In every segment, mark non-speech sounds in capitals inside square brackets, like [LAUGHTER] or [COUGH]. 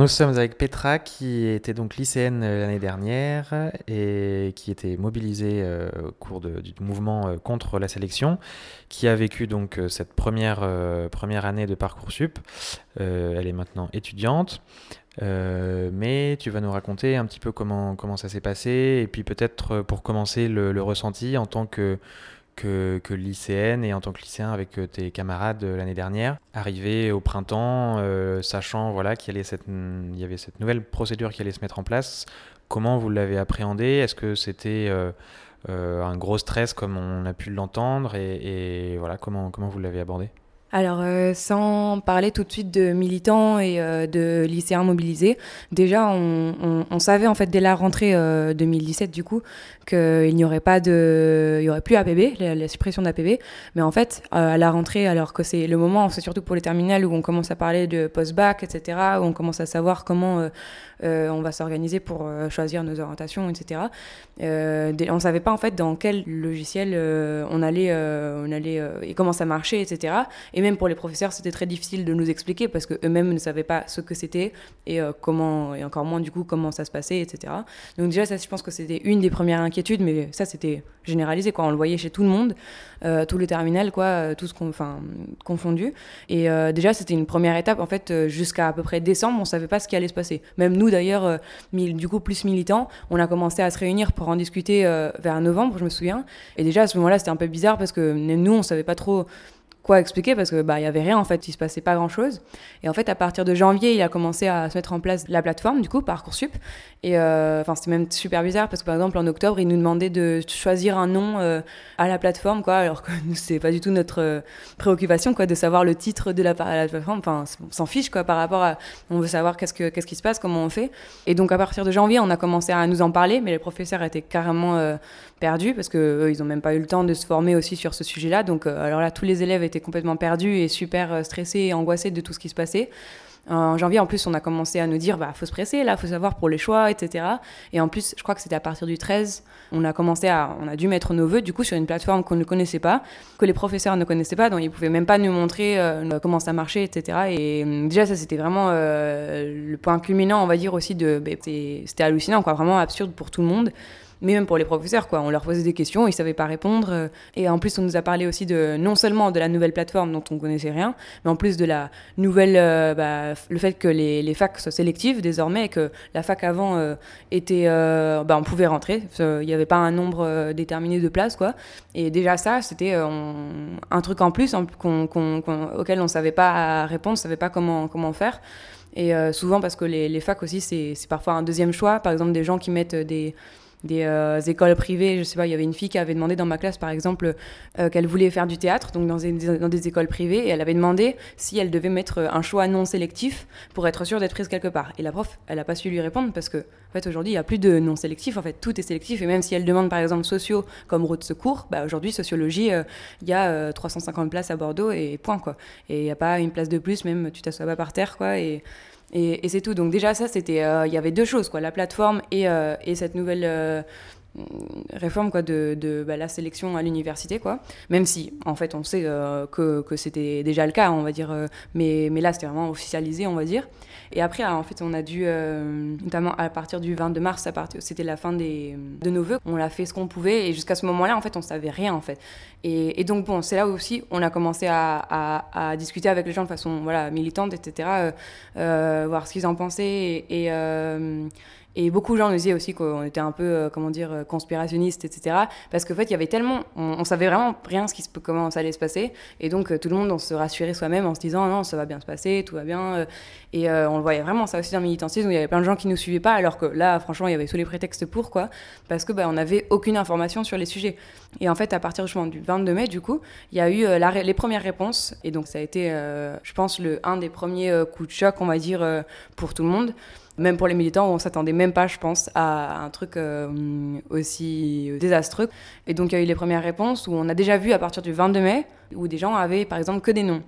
Nous sommes avec Petra qui était donc lycéenne euh, l'année dernière et qui était mobilisée euh, au cours du mouvement euh, contre la sélection, qui a vécu donc cette première, première année de Parcoursup. elle est maintenant étudiante. mais tu vas nous raconter un petit peu comment, comment ça s'est passé et puis peut-être pour commencer le ressenti en tant que que, lycéenne et en tant que lycéen avec euh, tes camarades euh, l'année dernière, arrivé au printemps, euh, sachant voilà, qu'il y, y, avait cette nouvelle procédure qui allait se mettre en place, comment vous l'avez appréhendé? Est-ce que c'était un gros stress comme on a pu l'entendre? Et, et, voilà, comment, comment vous l'avez abordé? Alors, euh, sans parler tout de suite de militants et euh, de lycéens mobilisés, déjà, on, on, savait en fait dès la rentrée 2017 euh, du coup qu'il n'y aurait pas de, il y aurait plus APB, la, suppression d'APB. Mais en fait, à la rentrée, alors que c'est le moment, c'est surtout pour les terminales où on commence à parler de post-bac, etc., où on commence à savoir comment on va s'organiser pour choisir nos orientations, etc. on ne savait pas en fait dans quel logiciel on allait, on allait et comment ça marchait, etc. Et même pour les professeurs, c'était très difficile de nous expliquer parce qu'eux-mêmes ne savaient pas ce que c'était et euh, comment, et encore moins du coup comment ça se passait, etc. Donc déjà, ça, je pense que c'était une des premières inquiétudes, mais ça, c'était généralisé, quoi. On le voyait chez tout le monde, euh, tous les terminales, quoi, euh, tout ce qu'on, confondu. Et déjà, c'était une première étape, en fait, jusqu'à à peu près décembre, on savait pas ce qui allait se passer. Même nous, d'ailleurs, du coup, plus militants, on a commencé à se réunir pour en discuter vers novembre, je me souviens. Et déjà, à ce moment-là, c'était un peu bizarre parce que nous, on savait pas trop quoi expliquer parce que bah il y avait rien en fait, il se passait pas grand chose. Et en fait à partir de janvier, il a commencé à se mettre en place la plateforme du coup parcoursup. Et euh, c'était même super bizarre parce que par exemple en octobre, il nous demandait de choisir un nom euh, à la plateforme quoi, alors que nous c'est pas du tout notre euh, préoccupation quoi de savoir le titre de la, la plateforme. Enfin on s'en fiche quoi par rapport à on veut savoir qu'est-ce que qu'est-ce qui se passe, comment on fait. Et donc à partir de janvier, on a commencé à nous en parler, mais les professeurs étaient carrément perdus parce que ils ont même pas eu le temps de se former aussi sur ce sujet-là. Donc alors là tous les élèves étaient complètement perdu et super euh, stressé et angoissé de tout ce qui se passait. En janvier, en plus, on a commencé à nous dire, bah, faut se presser, là, faut savoir pour les choix, etc. Et en plus, je crois que c'était à partir du 13, on a commencé à, on a dû mettre nos vœux, du coup, sur une plateforme qu'on ne connaissait pas, que les professeurs ne connaissaient pas, donc ils pouvaient même pas nous montrer euh, comment ça marchait, etc. Et euh, déjà, ça, c'était vraiment le point culminant, on va dire aussi de, bah, c'était hallucinant, quoi, vraiment absurde pour tout le monde mais même pour les professeurs, quoi. On leur posait des questions, ils savaient pas répondre. Et en plus, on nous a parlé aussi de non seulement de la nouvelle plateforme dont on connaissait rien, mais en plus de la nouvelle, euh, bah, le fait que les, facs soient sélectives désormais, et que la fac avant euh, était, euh, bah, on pouvait rentrer. Il n'y avait pas un nombre déterminé de places, quoi. Et déjà ça, c'était un truc en plus auquel on savait pas répondre, on savait pas comment comment faire. Et souvent parce que les, les facs aussi, c'est parfois un deuxième choix. Par exemple, des gens qui mettent des des euh, écoles privées. Je sais pas, il y avait une fille qui avait demandé dans ma classe, par exemple, euh, qu'elle voulait faire du théâtre, donc dans des, écoles privées, et elle avait demandé si elle devait mettre euh, un choix non sélectif pour être sûre d'être prise quelque part. Et la prof, elle n'a pas su lui répondre parce que, en fait, aujourd'hui, il n'y a plus de non sélectif. En fait, tout est sélectif. Et même si elle demande, par exemple, sociaux comme route de secours, bah, aujourd'hui, sociologie, il y a 350 places à Bordeaux et point, quoi. Et il n'y a pas une place de plus, même tu t'assois pas par terre, quoi. Et et, c'est tout. Donc déjà ça, c'était, euh, il y avait deux choses, quoi, la plateforme et, euh, et cette nouvelle euh, réforme quoi de, bah, la sélection à l'université quoi même si en fait on sait que, que c'était déjà le cas on va dire mais, mais là c'était vraiment officialisé on va dire et après en fait on a dû notamment à partir du 22 mars c'était la fin des, de nos vœux on a fait ce qu'on pouvait et jusqu'à ce moment là en fait on savait rien en fait et, donc, bon, c'est là aussi on a commencé à, discuter avec les gens de façon voilà, militante, etc., euh, euh, voir ce qu'ils en pensaient. Et, euh, et beaucoup de gens nous disaient aussi qu'on était un peu, euh, comment dire, euh, conspirationniste, etc. Parce qu'en fait, il y avait tellement. On, savait vraiment rien ce qui se, comment ça allait se passer. Et donc, euh, tout le monde, on se rassurait soi-même en se disant non, ça va bien se passer, tout va bien. Et on le voyait vraiment, ça aussi dans le militantisme, où il y avait plein de gens qui nous suivaient pas, alors que là, franchement, il y avait tous les prétextes pour, quoi. Parce que bah, on n'avait aucune information sur les sujets. Et en fait, à partir du 22 mai, du coup, il y a eu les premières réponses. Et donc, ça a été, je pense, le, un des premiers coups de choc, on va dire, pour tout le monde même pour les militants, on s'attendait même pas, je pense, à un truc euh, aussi désastreux. Et donc il y a eu les premières réponses où on a déjà vu à partir du 22 mai, où des gens avaient par exemple que des noms.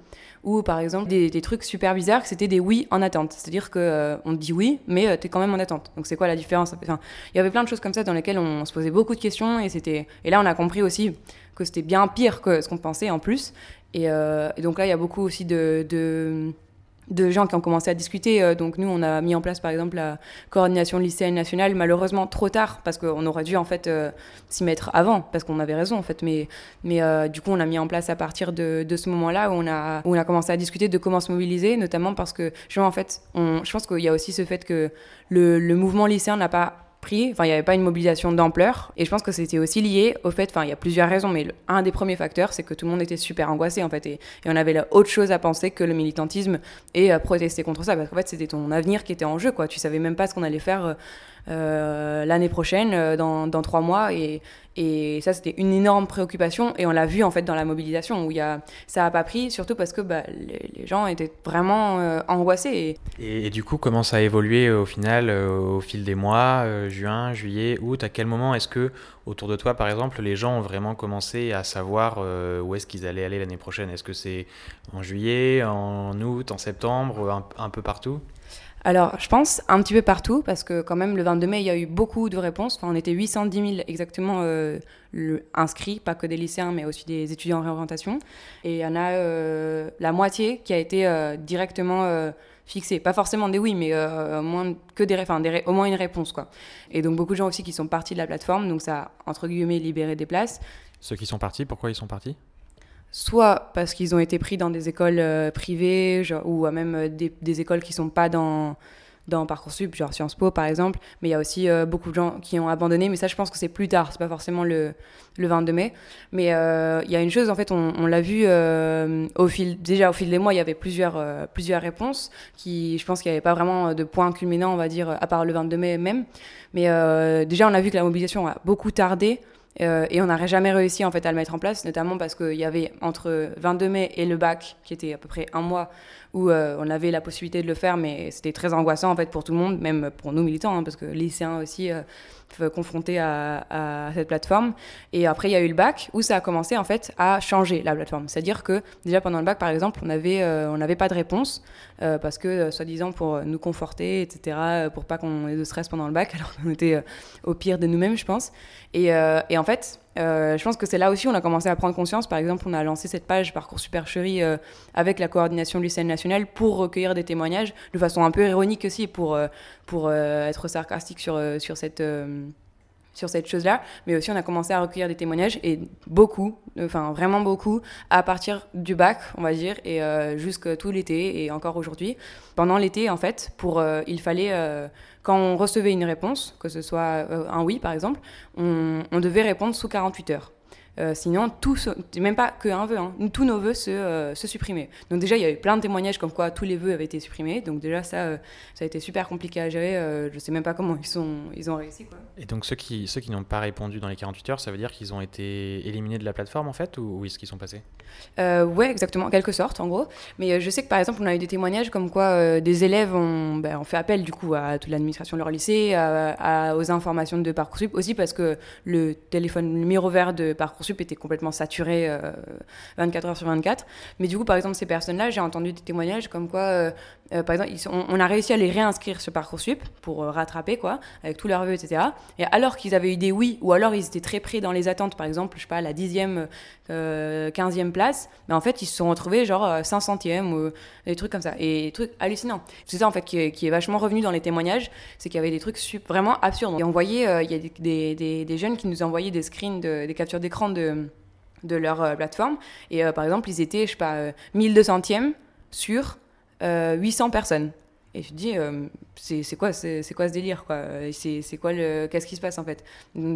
Ou par exemple des, trucs super bizarres, que c'était des oui en attente. C'est-à-dire qu'on euh, dit oui, mais euh, tu es quand même en attente. Donc c'est quoi la différence? Il y avait plein de choses comme ça dans lesquelles on se posait beaucoup de questions. Et, c'était... et là, on a compris aussi que c'était bien pire que ce qu'on pensait en plus. Et, donc là, il y a beaucoup aussi de gens qui ont commencé à discuter. Euh, donc nous, on a mis en place par exemple la coordination lycéenne nationale, malheureusement trop tard, parce qu'on aurait dû en fait euh, s'y mettre avant, parce qu'on avait raison en fait. Mais, mais euh, du coup, on a mis en place à partir de, de ce moment-là où on, a, où on a commencé à discuter de comment se mobiliser, notamment parce que je, en fait, on, je pense qu'il y a aussi ce fait que le, le mouvement lycéen n'a pas Enfin, il n'y avait pas une mobilisation d'ampleur. Et je pense que c'était aussi lié au fait, enfin, il y a plusieurs raisons, mais un des premiers facteurs, c'est que tout le monde était super angoissé, en fait. Et, on avait autre chose à penser que le militantisme et à protester contre ça. Parce qu'en fait, c'était ton avenir qui était en jeu, quoi. Tu savais même pas ce qu'on allait faire euh, euh, l'année prochaine, euh, dans, dans, trois mois. Et, et ça, c'était une énorme préoccupation. Et on l'a vu, en fait, dans la mobilisation, où y a, ça n'a pas pris, surtout parce que bah, les, gens étaient vraiment euh, angoissés. Et... du coup, comment ça a évolué au final, au fil des mois, juin, juillet, août À quel moment est-ce que, autour de toi, par exemple, les gens ont vraiment commencé à savoir où est-ce qu'ils allaient aller l'année prochaine? Est-ce que c'est en juillet, en août, en septembre, un peu partout? Alors, je pense un petit peu partout, parce que quand même, le 22 mai, il y a eu beaucoup de réponses. Enfin, on était 810 000 exactement euh, inscrits, pas que des lycéens, mais aussi des étudiants en réorientation. Et il y en a euh, la moitié qui a été euh, directement fixée. Pas forcément des oui, mais au, moins une réponse. Quoi. Et donc, beaucoup de gens aussi qui sont partis de la plateforme, donc ça a, entre guillemets, libéré des places. Ceux qui sont partis, pourquoi ils sont partis? Soit parce qu'ils ont été pris dans des écoles euh, privées ou même euh, des, écoles qui sont pas dans dans parcoursup genre Sciences Po par exemple. Mais il y a aussi euh, beaucoup de gens qui ont abandonné. Mais ça je pense que c'est plus tard. C'est pas forcément le, le 22 mai. Mais il y a une chose en fait on, l'a vu au fil déjà au fil des mois il y avait plusieurs plusieurs réponses qui je pense qu'il n'y avait pas vraiment de point culminant on va dire à part le 22 mai même. Mais déjà on a vu que la mobilisation a beaucoup tardé euh, et on n'aurait jamais réussi en fait à le mettre en place, notamment parce qu'il y avait entre 22 mai et le bac, qui était à peu près un mois, où euh, on avait la possibilité de le faire, mais c'était très angoissant en fait pour tout le monde, même pour nous militants, hein, parce que lycéens aussi euh, confrontés à, cette plateforme. Et après, il y a eu le bac, où ça a commencé en fait à changer la plateforme. C'est-à-dire que déjà pendant le bac, par exemple, on on n'avait pas de réponse, parce que soi-disant pour nous conforter, etc., pour pas qu'on ait de stress pendant le bac, [LAUGHS] alors qu'on était au pire de nous-mêmes, je pense. Et, et en fait, euh, je pense que c'est là aussi on a commencé à prendre conscience. Par exemple, on a lancé cette page Parcours Supercherie euh, avec la coordination du lycéenne nationale pour recueillir des témoignages de façon un peu ironique aussi, pour, euh, pour être sarcastique sur, sur cette sur cette chose-là, mais aussi on a commencé à recueillir des témoignages et beaucoup, enfin vraiment beaucoup, à partir du bac, on va dire, et euh, jusqu'à tout l'été et encore aujourd'hui. Pendant l'été, en fait, pour euh, il fallait euh, quand on recevait une réponse, que ce soit un oui par exemple, on, on devait répondre sous 48 heures. Euh, sinon, tout, même pas qu'un vœu, hein, tous nos vœux se, euh, se, supprimaient. Donc déjà, il y avait plein de témoignages comme quoi tous les vœux avaient été supprimés. Donc déjà, ça, euh, ça a été super compliqué à gérer. je sais même pas comment ils, sont, ils ont réussi. Quoi. Et donc ceux qui, ceux qui n'ont pas répondu dans les 48 heures, ça veut dire qu'ils ont été éliminés de la plateforme en fait Ou où est-ce qu'ils sont passés? Ouais, exactement, en quelque sorte en gros. Mais je sais que par exemple, on a eu des témoignages comme quoi des élèves ont, ben, ont, fait appel du coup à toute l'administration de leur lycée, à, aux informations de Parcoursup, aussi parce que le téléphone numéro vert de Parcoursup était complètement saturé 24 euh, heures sur 24. Mais du coup, par exemple, ces personnes-là, j'ai entendu des témoignages comme quoi, euh, euh, par exemple, on, a réussi à les réinscrire sur Parcoursup pour rattraper, quoi, avec tous leurs vœux, etc. Et alors qu'ils avaient eu des oui, ou alors ils étaient très près dans les attentes, par exemple, je sais pas, la 10e, 15e place, mais en fait, ils se sont retrouvés genre 500e ou des trucs comme ça. Et des trucs hallucinants. C'est ça, en fait, qui est, vachement revenu dans les témoignages, c'est qu'il y avait des trucs vraiment absurdes. Et on voyait, il y a des, jeunes qui nous envoyaient des screens, des captures d'écran de, leur euh, plateforme. Et euh, par exemple, ils étaient, je sais pas, 1200e euh, sur 800 personnes. Et je te dis, c'est quoi, quoi ce délire quoi? C'est quoi le, qu'est-ce qui se passe en fait?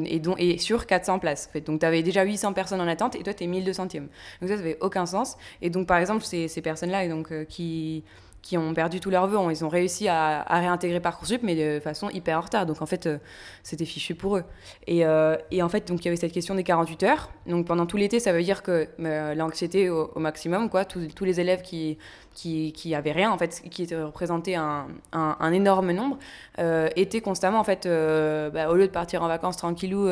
Et donc, et sur 400 places. En fait. Donc, tu avais déjà 800 personnes en attente et toi, tu es 1200e. Donc, ça, ça n'avait aucun sens. Et donc, par exemple, ces, personnes-là, qui qui ont perdu tous leurs vœux. Ils ont réussi à, réintégrer Parcoursup, mais de façon hyper en retard. Donc en fait, euh, c'était fichu pour eux. Et, euh, et, en fait, donc il y avait cette question des 48 heures. Donc pendant tout l'été, ça veut dire que euh, l'anxiété au, maximum, quoi. Tous, les élèves qui, qui, qui avaient rien, en fait, qui étaient représentés un, un, énorme nombre, étaient constamment, en fait, bah, au lieu de partir en vacances tranquillou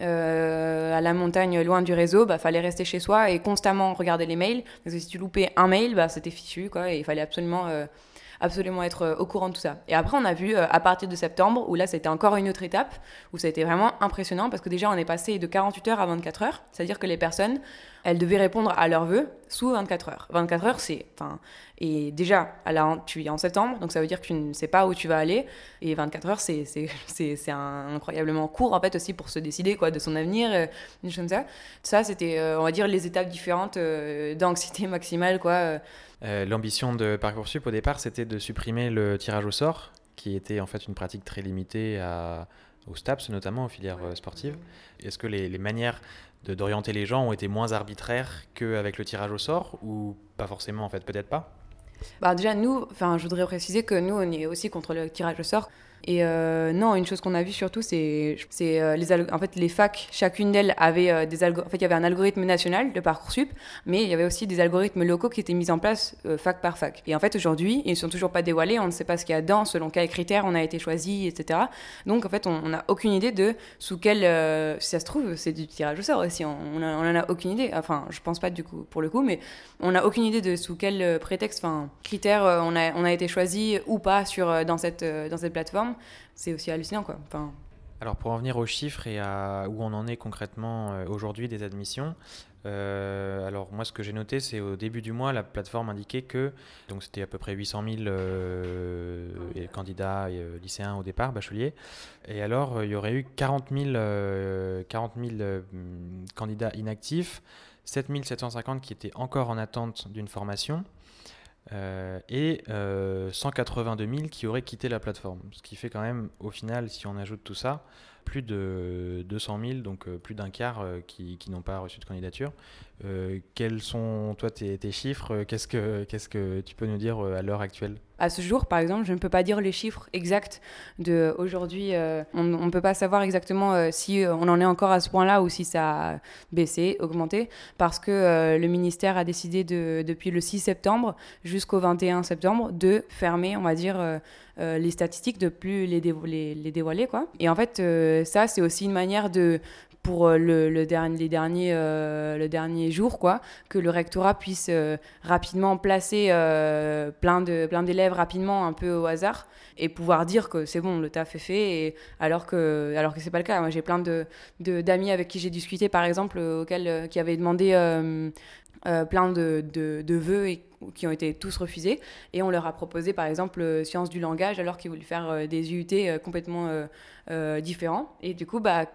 euh, à la montagne, loin du réseau, bah fallait rester chez soi et constamment regarder les mails. Parce que si tu loupais un mail, bah c'était fichu, quoi. Et il fallait absolument, euh, absolument être euh, au courant de tout ça. Et après, on a vu à partir de septembre, où là, c'était encore une autre étape, où ça a été vraiment impressionnant parce que déjà, on est passé de 48 heures à 24 heures. C'est-à-dire que les personnes elles devaient répondre à leurs vœux sous 24 heures. 24 heures, c'est. Et déjà, tu es en septembre, donc ça veut dire que tu ne sais pas où tu vas aller. Et 24 heures, c'est, [LAUGHS] incroyablement court, en fait, aussi pour se décider quoi, de son avenir, euh, une chose comme ça. Ça, c'était, euh, on va dire, les étapes différentes euh, d'anxiété maximale, quoi. L'ambition de Parcoursup, au départ, c'était de supprimer le tirage au sort, qui était en fait une pratique très limitée à, aux STAPS, notamment aux filières sportives. Est-ce que les, les manières d'orienter les gens ont été moins arbitraires qu'avec le tirage au sort ou pas forcément en fait? Peut-être pas? Bah déjà nous enfin je voudrais préciser que nous on est aussi contre le tirage au sort et euh, non, une chose qu'on a vu surtout, c'est euh, les en facs, chacune d'elles avait euh, des En fait, il y avait un algorithme national de parcoursup, mais il y avait aussi des algorithmes locaux qui étaient mis en place fac par fac. Et en fait, aujourd'hui, ils sont toujours pas dévoilés. On ne sait pas ce qu'il y a dedans, selon quels critères on a été choisi, etc. Donc en fait, on n'a aucune idée de sous quel, si ça se trouve, c'est du tirage au sort aussi. On, on, en a aucune idée. Enfin, je pense pas du coup pour le coup, mais on n'a aucune idée de sous quel prétexte, enfin critères on a on a été choisi ou pas sur dans cette dans cette plateforme c'est aussi hallucinant. Alors pour en venir aux chiffres et à où on en est concrètement euh, aujourd'hui des admissions, euh, alors moi ce que j'ai noté c'est au début du mois la plateforme indiquait que donc c'était à peu près 800 000 euh, candidats lycéens au départ bacheliers et alors il y aurait eu 40 000, 40 000 candidats inactifs, 7 750 qui étaient encore en attente d'une formation euh, et 182 euh, 000 qui auraient quitté la plateforme. Ce qui fait quand même, au final, si on ajoute tout ça, plus de 200 000, donc euh, plus d'un quart qui, qui n'ont pas reçu de candidature. quels sont, toi, tes, chiffres Qu'est-ce que, tu peux nous dire à l'heure actuelle? À ce jour, par exemple, je ne peux pas dire les chiffres exacts de aujourd'hui. Euh, on ne peut pas savoir exactement euh, si euh, on en est encore à ce point-là ou si ça a baissé, augmenté, parce que le ministère a décidé de, depuis le 6 septembre jusqu'au 21 septembre de fermer, on va dire, les statistiques, de plus les, dévoiler. Quoi. Et en fait, ça, c'est aussi une manière de pour euh, le, dernier, les derniers, euh, le dernier jour, quoi, que le rectorat puisse euh, rapidement placer plein de plein d'élèves rapidement un peu au hasard et pouvoir dire que c'est bon, le taf est fait, et alors que alors que c'est pas le cas. Moi, j'ai plein de d'amis avec qui j'ai discuté, par exemple, auxquels qui avaient demandé plein de, de, de, vœux et qui ont été tous refusés. Et on leur a proposé, par exemple, sciences du langage, alors qu'ils voulaient faire des UT complètement différents. Et du coup, bah,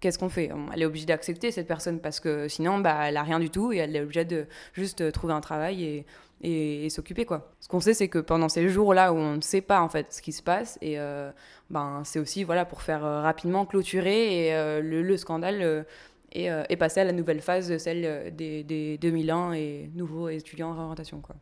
qu'est-ce qu'on fait Elle est obligée d'accepter cette personne parce que sinon, bah, elle a rien du tout et elle est obligée de juste trouver un travail et, et, s'occuper quoi. Ce qu'on sait, c'est que pendant ces jours-là où on ne sait pas en fait ce qui se passe et euh, ben c'est aussi voilà pour faire euh, rapidement clôturer et euh, le, scandale et, passer à la nouvelle phase, celle des, des 2001 et nouveaux étudiants en réorientation quoi.